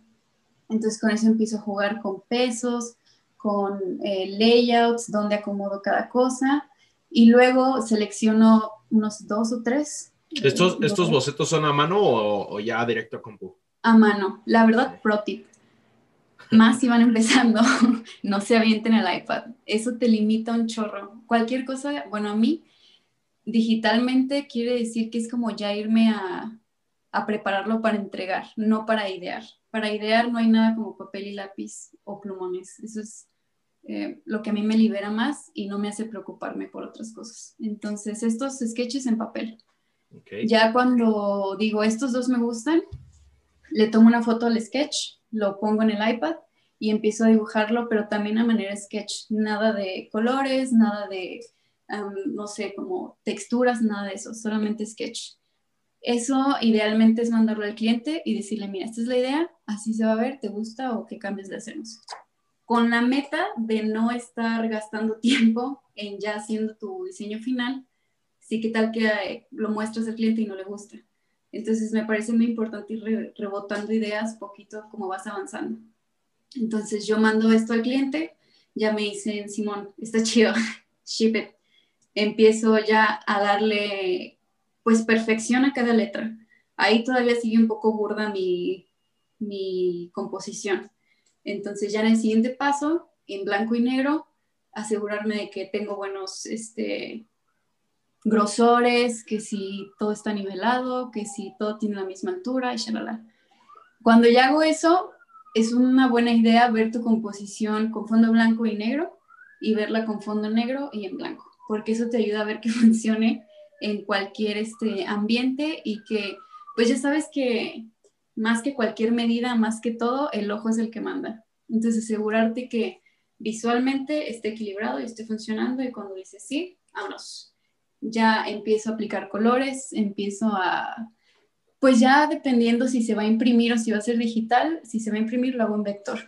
Entonces con eso empiezo a jugar con pesos, con eh, layouts, dónde acomodo cada cosa y luego selecciono unos dos o tres. ¿Estos, estos bocetos son a mano o, o ya directo a compu? a mano. La verdad, pro tip. Más si van empezando, no se avienten el iPad. Eso te limita un chorro. Cualquier cosa, bueno, a mí, digitalmente quiere decir que es como ya irme a, a prepararlo para entregar, no para idear. Para idear no hay nada como papel y lápiz o plumones. Eso es eh, lo que a mí me libera más y no me hace preocuparme por otras cosas. Entonces, estos sketches en papel. Ya cuando digo, estos dos me gustan, le tomo una foto al sketch, lo pongo en el iPad y empiezo a dibujarlo, pero también a manera sketch, nada de colores, nada de, no sé, como texturas, nada de eso, solamente sketch. Eso idealmente es mandarlo al cliente y decirle, mira, esta es la idea, así se va a ver, ¿te gusta o qué cambios le hacemos? Con la meta de no estar gastando tiempo en ya haciendo tu diseño final, sí que tal que eh, lo muestras al cliente y no le gusta. Entonces me parece muy importante ir rebotando ideas poquito como vas avanzando. Entonces yo mando esto al cliente, ya me dicen, Simón, está chido, ship it. Empiezo ya a darle pues perfección a cada letra. Ahí todavía sigue un poco burda mi, mi composición. Entonces ya en el siguiente paso, en blanco y negro, asegurarme de que tengo buenos este, grosores, que si todo está nivelado, que si todo tiene la misma altura y shalala. Cuando ya hago eso, es una buena idea ver tu composición con fondo blanco y negro y verla con fondo negro y en blanco, porque eso te ayuda a ver que funcione en cualquier este ambiente y que, pues ya sabes que más que cualquier medida, más que todo, el ojo es el que manda. Entonces, asegurarte que visualmente esté equilibrado y esté funcionando y cuando dices sí, vámonos ya empiezo a aplicar colores, empiezo a, pues ya dependiendo si se va a imprimir o si va a ser digital, si se va a imprimir lo hago en vector.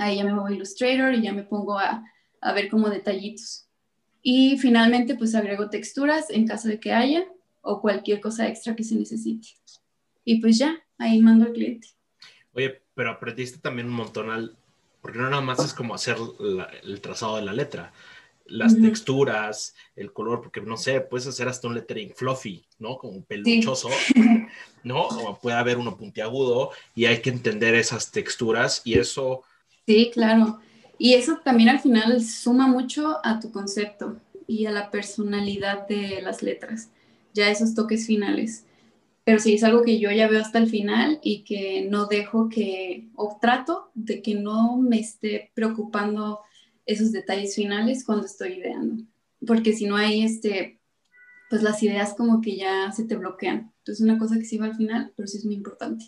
Ahí ya me voy a Illustrator y ya me pongo a, a ver como detallitos. Y finalmente pues agrego texturas en caso de que haya o cualquier cosa extra que se necesite. Y pues ya, ahí mando al cliente. Oye, pero aprendiste también un montón al, porque no nada más es como hacer el trazado de la letra, las texturas, el color, porque no sé, puedes hacer hasta un lettering fluffy, ¿no? Como peluchoso, ¿no? O puede haber uno puntiagudo y hay que entender esas texturas y eso. Sí, claro. Y eso también al final suma mucho a tu concepto y a la personalidad de las letras, ya esos toques finales. Pero sí, es algo que yo ya veo hasta el final y que no dejo que, o trato de que no me esté preocupando esos detalles finales cuando estoy ideando, porque si no hay este, pues las ideas como que ya se te bloquean. Entonces una cosa que sí va al final, pero sí es muy importante.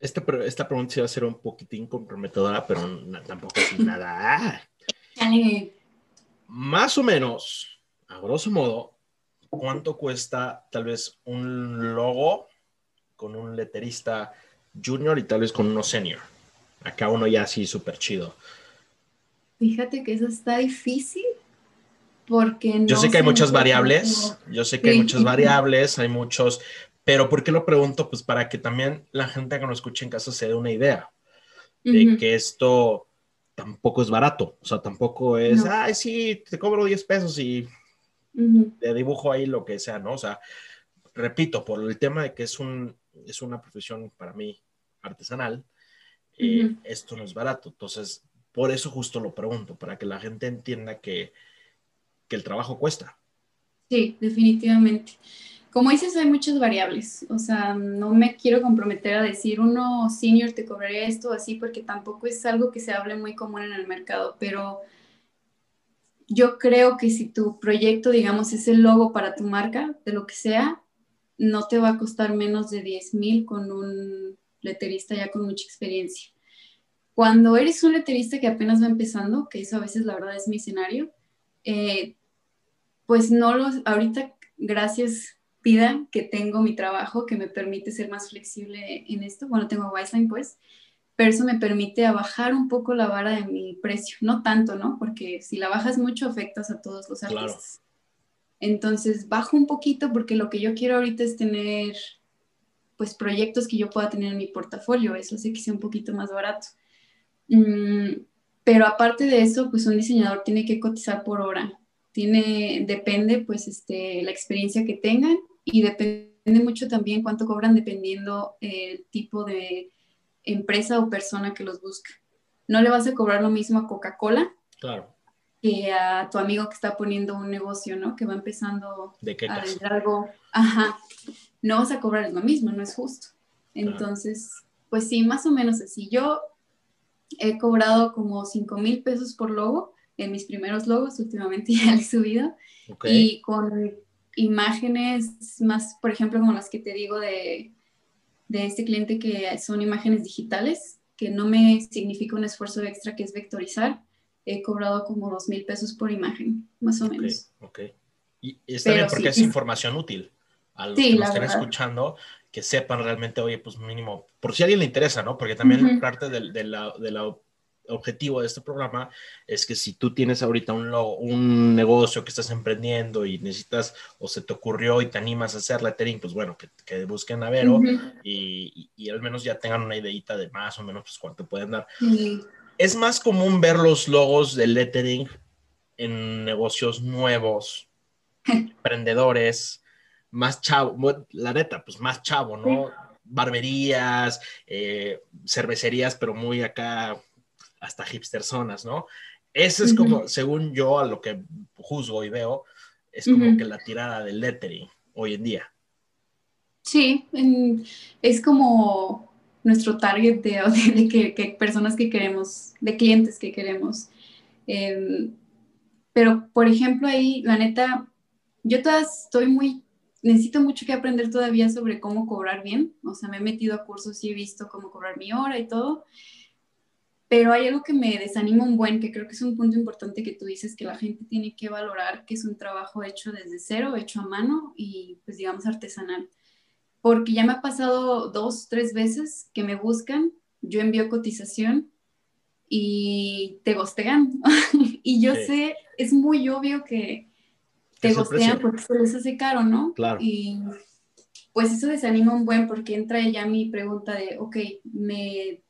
Esta, esta pregunta sí va a ser un poquitín comprometedora, pero tampoco es nada. Más o menos, a grosso modo, ¿cuánto cuesta tal vez un logo con un letterista junior y tal vez con uno senior? Acá uno ya así súper chido. Fíjate que eso está difícil porque no Yo sé que hay muchas variables, yo sé que hay muchas variables, hay muchos, pero ¿por qué lo pregunto? Pues para que también la gente que nos escuche en casa se dé una idea de que esto tampoco es barato, o sea, tampoco es, ay, sí, te cobro 10 pesos y te dibujo ahí lo que sea, ¿no? O sea, repito, por el tema de que es, un, es una profesión para mí artesanal, eh, esto no es barato, entonces por eso justo lo pregunto, para que la gente entienda que, el trabajo cuesta. Sí, definitivamente. como dices, hay muchas variables. O sea, no me quiero comprometer a decir uno senior te cobraría esto así, porque tampoco es algo que se hable muy común en el mercado. Pero yo creo que si tu proyecto, digamos, es el logo para tu marca, de lo que sea, no te va a costar menos de 10 mil con un letterista ya con mucha experiencia. Cuando eres un letterista que apenas va empezando, que eso a veces la verdad es mi escenario, eh, pues no los, ahorita gracias pida que tengo mi trabajo que me permite ser más flexible en esto. Bueno, tengo Wiseline pues, pero eso me permite bajar un poco la vara de mi precio. No tanto, ¿no? Porque si la bajas mucho afectas a todos los artistas. Entonces bajo un poquito porque lo que yo quiero ahorita es tener pues proyectos que yo pueda tener en mi portafolio. Eso sí que sea un poquito más barato. Mm, pero aparte de eso, pues un diseñador tiene que cotizar por hora. Tiene, depende pues este, la experiencia que tengan y depende mucho también cuánto cobran dependiendo el tipo de empresa o persona que los busca. No le vas a cobrar lo mismo a Coca-Cola claro. que a tu amigo que está poniendo un negocio, ¿no? Que va empezando ¿De qué a vender algo. Ajá. No vas a cobrar lo mismo, no es justo. Entonces, pues sí, más o menos así. Yo he cobrado como 5 mil pesos por logo en mis primeros logos, últimamente ya he subido. Ok. Y con imágenes más, por ejemplo, como las que te digo de, de este cliente que son imágenes digitales, que no me significa un esfuerzo extra que es vectorizar, he cobrado como dos mil pesos por imagen, más o Ok, menos. ok. Y está Pero bien porque sí, es información útil a los Sí, que nos la estén verdad. escuchando, que sepan realmente, oye, pues mínimo, por si a alguien le interesa, ¿no? Porque también Ujú. parte del, de la, de la objetivo de este programa es que si tú tienes ahorita un, logo- un negocio que estás emprendiendo y necesitas o se te ocurrió y te animas a hacer lettering, pues bueno, que, que busquen a Vero y, y- y al menos ya tengan una ideita de más o menos pues cuánto pueden dar. Sí. Es más común ver los logos de lettering en negocios nuevos, emprendedores, más chavo, la neta, pues más chavo, ¿no? Barberías, eh, cervecerías, pero muy acá, hasta hipster zonas, ¿no? Ese es como, Ujú. según yo, a lo que juzgo y veo, es como Ujú. que la tirada del lettering hoy en día. Sí, en- es como nuestro target de, de que, que personas que queremos, de clientes que queremos. Em, pero, por ejemplo, ahí, la neta, yo todavía estoy muy, necesito mucho que aprender todavía sobre cómo cobrar bien. O sea, me he metido a cursos y he visto cómo cobrar mi hora y todo. Pero hay algo que me desanima un buen, que creo que es un punto importante que tú dices, que la gente tiene que valorar que es un trabajo hecho desde cero, hecho a mano y, pues, digamos, artesanal porque ya me ha pasado dos, tres veces que me buscan, yo envío cotización y te gostean. y yo Sí. sé, es muy obvio que te Es gostean porque se les hace caro, ¿no? Claro. Y pues eso desanima un buen porque entra ya mi pregunta de, ok, ¿me,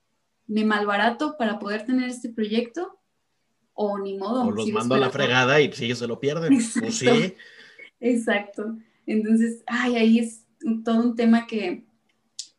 me malbarato para poder tener este proyecto? O ni modo. O los mando a la fregada y pues ellos se lo pierden. Pues sí. Exacto. Exacto. Entonces, ay, ahí es todo un tema que,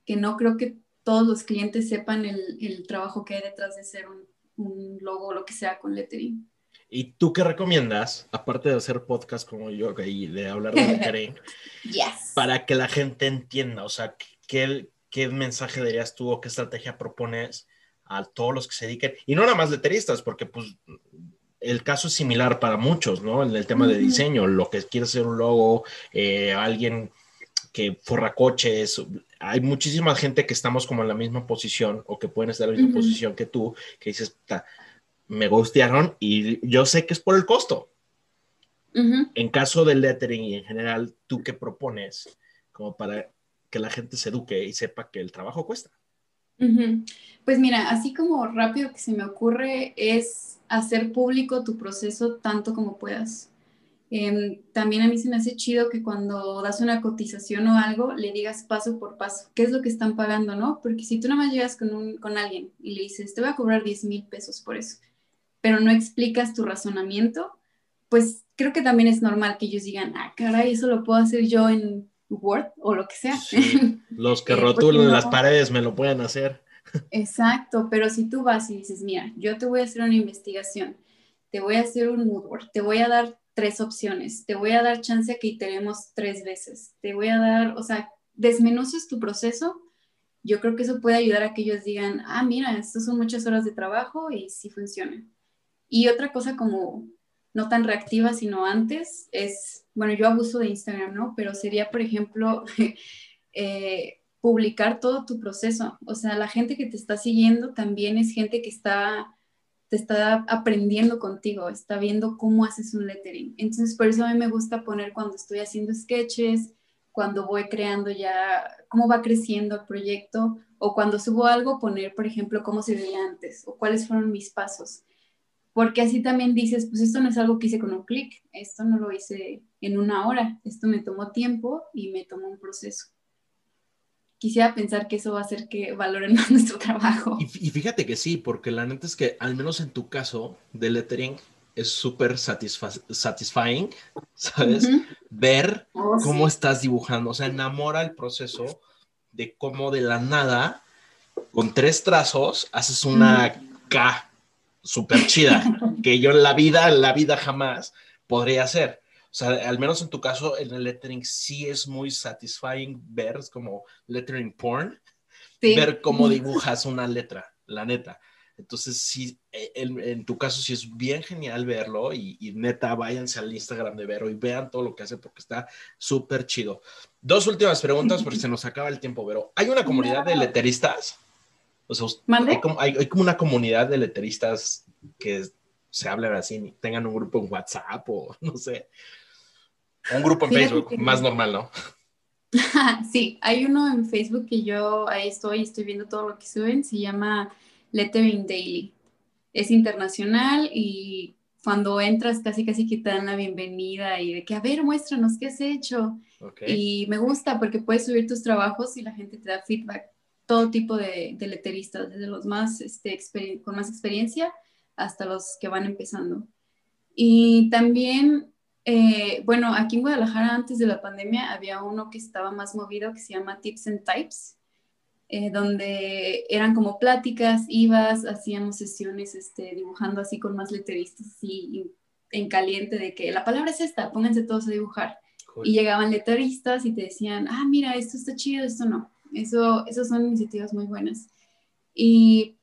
que no creo que todos los clientes sepan el, el trabajo que hay detrás de ser un, un logo o lo que sea con lettering. ¿Y tú qué recomiendas, aparte de hacer podcast como yo y de hablar de lettering, Yes. para que la gente entienda? O sea, ¿qué, qué mensaje darías tú o qué estrategia propones a todos los que se dediquen? Y no nada más letteristas, porque pues el caso es similar para muchos, ¿no? En el tema de diseño, lo que quiere ser un logo, eh, alguien que forra coches, hay muchísima gente que estamos como en la misma posición o que pueden estar en la misma Ujú. posición que tú, que dices, "Ta, me gustearon y yo sé que es por el costo. Ujú. En caso del lettering y en general, ¿tú qué propones como para que la gente se eduque y sepa que el trabajo cuesta? Pues mira, así como rápido que se me ocurre es hacer público tu proceso tanto como puedas. Em, también a mí se me hace chido que cuando das una cotización o algo, le digas paso por paso, qué es lo que están pagando, ¿no? Porque si tú nada más llegas con, un, con alguien y le dices, te voy a cobrar 10 mil pesos por eso, pero no explicas tu razonamiento, pues creo que también es normal que ellos digan, ah, caray, eso lo puedo hacer yo en Word o lo que sea. Sí, Los que Eh, porque rotulan no- las paredes me lo pueden hacer. Exacto, pero si tú vas y dices, mira, yo te voy a hacer una investigación, te voy a hacer un mood board, te voy a dar tres opciones, te voy a dar chance a que iteremos tres veces, te voy a dar, o sea, desmenuces tu proceso, yo creo que eso puede ayudar a que ellos digan, ah, mira, esto son muchas horas de trabajo y sí funciona. Y otra cosa como no tan reactiva, sino antes, es, bueno, yo abuso de Instagram, ¿no? Pero sería, por ejemplo, eh, publicar todo tu proceso. O sea, la gente que te está siguiendo también es gente que está te está aprendiendo contigo, está viendo cómo haces un lettering. Entonces, por eso a mí me gusta poner cuando estoy haciendo sketches, cuando voy creando ya, cómo va creciendo el proyecto, o cuando subo algo, poner, por ejemplo, cómo se veía antes, o cuáles fueron mis pasos. Porque así también dices, pues esto no es algo que hice con un clic, esto no lo hice en una hora, esto me tomó tiempo y me tomó un proceso quisiera pensar que eso va a hacer que valoren más nuestro trabajo. Y, fíjate que sí, porque la neta es que, al menos en tu caso, de lettering es súper satisfying, ¿sabes? Ver oh, cómo estás dibujando, o sea, enamora el proceso de cómo de la nada, con tres trazos, haces una K súper chida, que yo en la vida, en la vida jamás podría hacer. O sea, al menos en tu caso, en el lettering sí es muy satisfying ver, es como lettering porn, ver cómo dibujas una letra, la neta. Entonces, sí, e, en, tu caso sí es bien genial verlo y, neta, váyanse al Instagram de Vero y vean todo lo que hace porque está súper chido. Dos últimas preguntas porque se nos acaba el tiempo, Vero. ¿Hay una comunidad de letteristas? O sea, hay como, hay como una comunidad de letteristas que se hablan así, tengan un grupo en WhatsApp o no sé. Un grupo en Facebook, más normal, ¿no? sí, hay uno en Facebook que yo ahí estoy, estoy viendo todo lo que suben, se llama Lettering Daily. Es internacional y cuando entras casi casi que te dan la bienvenida y de que, a ver, muéstranos qué has hecho. Y me gusta porque puedes subir tus trabajos y la gente te da feedback. Todo tipo de, de letteristas, desde los más este, con más experiencia hasta los que van empezando. Y también eh, bueno, aquí en Guadalajara antes de la pandemia había uno que estaba más movido que se llama Tips and Types, eh, donde eran como pláticas, ibas, hacíamos sesiones este, dibujando así con más letteristas, así en caliente de que la palabra es esta, pónganse todos a dibujar. Y llegaban letteristas y te decían, ah, mira, esto está chido, esto no. Eso, esas son iniciativas muy buenas. Y,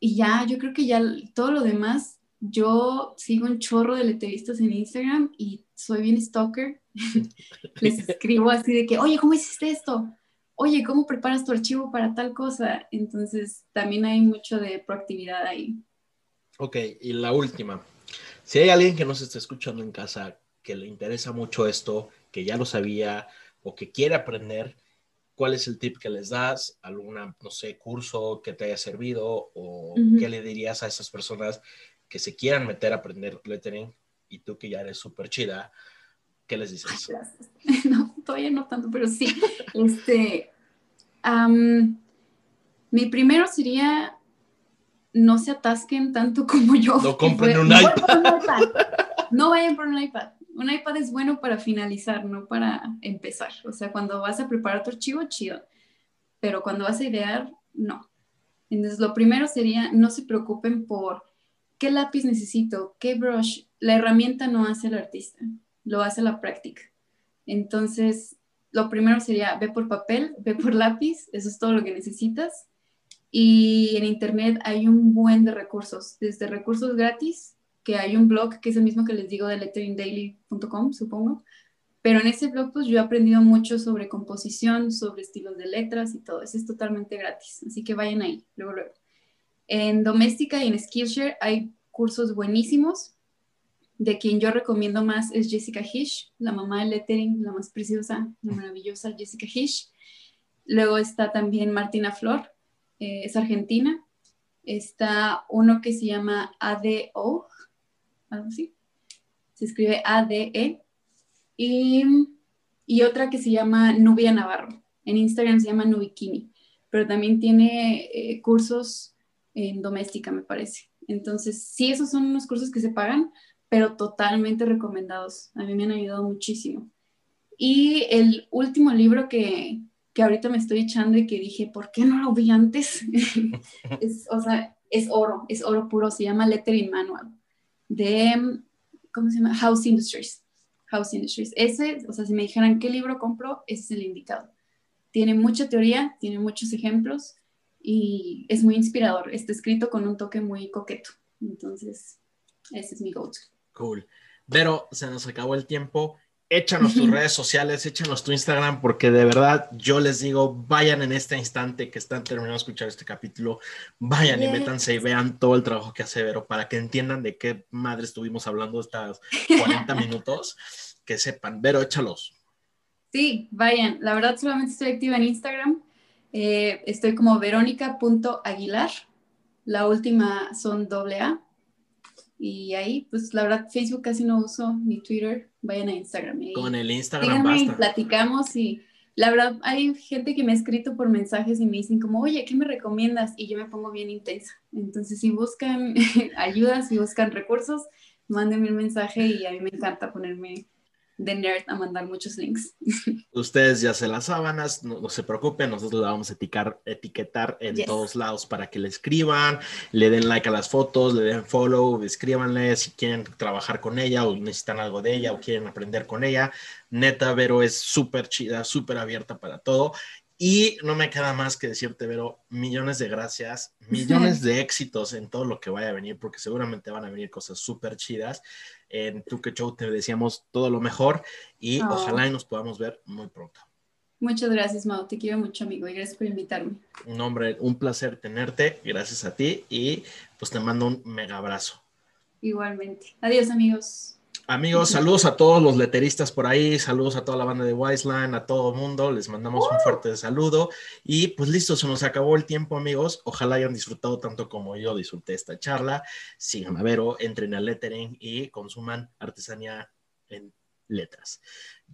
y ya, yo creo que ya todo lo demás yo sigo un chorro de letteristas en Instagram y soy bien stalker. Les escribo así de que, oye, ¿cómo hiciste esto? Oye, ¿cómo preparas tu archivo para tal cosa? Entonces, también hay mucho de proactividad ahí. Ok, y la última. Si hay alguien que nos está escuchando en casa que le interesa mucho esto, que ya lo sabía o que quiere aprender, ¿cuál es el tip que les das? ¿Alguna, no sé, curso que te haya servido? ¿O qué le dirías a esas personas que se quieran meter a aprender lettering y tú que ya eres súper chida, ¿qué les dices? no, todavía no tanto, pero sí. este, mi primero sería no se atasquen tanto como yo. No compren un, iPad. No vayan por un iPad. Un iPad es bueno para finalizar, no para empezar. O sea, cuando vas a preparar tu archivo, chido. Pero cuando vas a idear, no. Entonces, lo primero sería, no se preocupen por ¿Qué lápiz necesito? ¿Qué brush? La herramienta no hace el artista, lo hace la práctica. Entonces, lo primero sería, ve por papel, ve por lápiz, eso es todo lo que necesitas. Y en Internet hay un buen de recursos, desde recursos gratis, que hay un blog que es el mismo que les digo de letteringdaily.com, supongo. Pero en ese blog pues yo he aprendido mucho sobre composición, sobre estilos de letras y todo. Eso es totalmente gratis. Así que vayan ahí, luego, luego. En Doméstica y en Skillshare hay cursos buenísimos. De quien yo recomiendo más es Jessica Hish, la mamá de lettering, la más preciosa, la maravillosa Jessica Hish. Luego está también Martina Flor, eh, es argentina. Está uno que se llama ADO, algo así. Se escribe ADE. Y, y otra que se llama Nubia Navarro. En Instagram se llama Nubikini, pero también tiene eh, cursos en doméstica, me parece. Entonces, sí, esos son unos cursos que se pagan, pero totalmente recomendados. A mí me han ayudado muchísimo. Y el último libro que, que ahorita me estoy echando y que dije, ¿por qué no lo vi antes? es, o sea, es oro, es oro puro, se llama Lettering Manual, de ¿cómo se llama? House Industries. House Industries. Ese, o sea, si me dijeran qué libro compro, ese es el indicado. Tiene mucha teoría, tiene muchos ejemplos y es muy inspirador. Está escrito con un toque muy coqueto. Entonces, ese es mi go-to. Cool. Pero se nos acabó el tiempo échanos tus redes sociales, échanos tu Instagram, porque de verdad yo les digo, vayan en este instante que están terminando de escuchar este capítulo, vayan y métanse y vean todo el trabajo que hace Vero para que entiendan de qué madre estuvimos hablando estos 40 minutos, que sepan. Vero, échalos. Sí, vayan. La verdad solamente estoy activa en Instagram. Eh, estoy como verónica.aguilar. La última son doble A. Y ahí, pues la verdad, Facebook casi no uso, ni Twitter, vayan a Instagram. Con el Instagram basta. Y platicamos y la verdad hay gente que me ha escrito por mensajes y me dicen como, oye, ¿qué me recomiendas? Y yo me pongo bien intensa. Entonces, si buscan ayuda, si buscan recursos, mándenme un mensaje y a mí me encanta ponerme de nerd a mandar muchos links. Ustedes ya se las sábanas, no, se preocupen, nosotros la vamos a etiquetar, etiquetar en todos lados para que le escriban, le den like a las fotos, le den follow, escríbanle si quieren trabajar con ella o necesitan algo de ella o quieren aprender con ella. Neta, Vero es súper chida, súper abierta para todo y no me queda más que decirte, Vero, millones de gracias, millones de éxitos en todo lo que vaya a venir, porque seguramente van a venir cosas súper chidas. En Tu Que Show te decíamos todo lo mejor y oh. ojalá y nos podamos ver muy pronto. Muchas gracias, Mau. Te quiero mucho, amigo, y gracias por invitarme. Un hombre, un placer tenerte. Gracias a ti y pues te mando un mega abrazo. Igualmente. Adiós, amigos. Amigos, saludos a todos los leteristas por ahí, saludos a toda la banda de Wiseline, a todo el mundo, les mandamos un fuerte saludo y pues listo, se nos acabó el tiempo amigos, ojalá hayan disfrutado tanto como yo disfruté esta charla, sigan a Vero, entren al lettering y consuman artesanía en letras.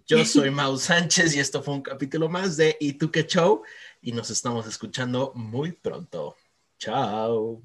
Yo soy Mau Sánchez y esto fue un capítulo más de ¿Y tú qué show? Y nos estamos escuchando muy pronto. Chao.